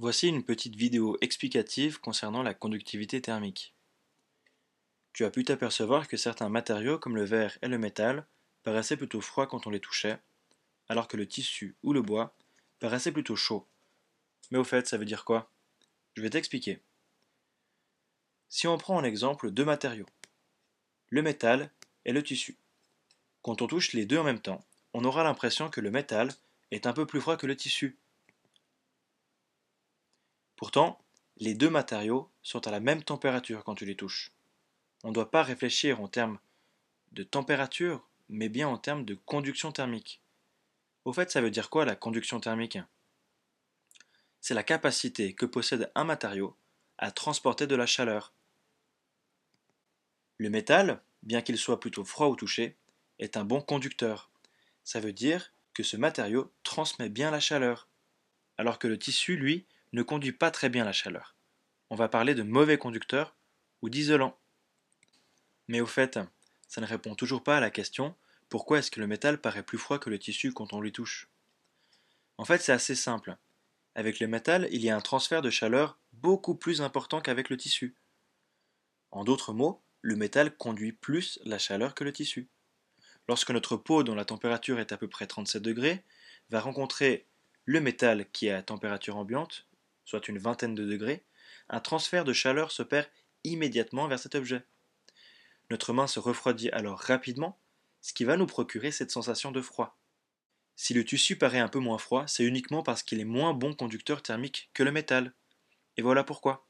Voici une petite vidéo explicative concernant la conductivité thermique. Tu as pu t'apercevoir que certains matériaux comme le verre et le métal paraissaient plutôt froids quand on les touchait, alors que le tissu ou le bois paraissait plutôt chaud. Mais au fait, ça veut dire quoi? Je vais t'expliquer. Si on prend en exemple deux matériaux, le métal et le tissu. Quand on touche les deux en même temps, on aura l'impression que le métal est un peu plus froid que le tissu, Pourtant, les deux matériaux sont à la même température quand tu les touches. On ne doit pas réfléchir en termes de température, mais bien en termes de conduction thermique. Au fait, ça veut dire quoi la conduction thermique? C'est la capacité que possède un matériau à transporter de la chaleur. Le métal, bien qu'il soit plutôt froid au toucher, est un bon conducteur. Ça veut dire que ce matériau transmet bien la chaleur, alors que le tissu, lui, ne conduit pas très bien la chaleur. On va parler de mauvais conducteur ou d'isolant. Mais au fait, ça ne répond toujours pas à la question pourquoi est-ce que le métal paraît plus froid que le tissu quand on lui touche? En fait, c'est assez simple. Avec le métal, il y a un transfert de chaleur beaucoup plus important qu'avec le tissu. En d'autres mots, le métal conduit plus la chaleur que le tissu. Lorsque notre peau, dont la température est à peu près 37 degrés, va rencontrer le métal qui est à température ambiante, soit une vingtaine de degrés, un transfert de chaleur s'opère immédiatement vers cet objet. Notre main se refroidit alors rapidement, ce qui va nous procurer cette sensation de froid. Si le tissu paraît un peu moins froid, c'est uniquement parce qu'il est moins bon conducteur thermique que le métal. Et voilà pourquoi.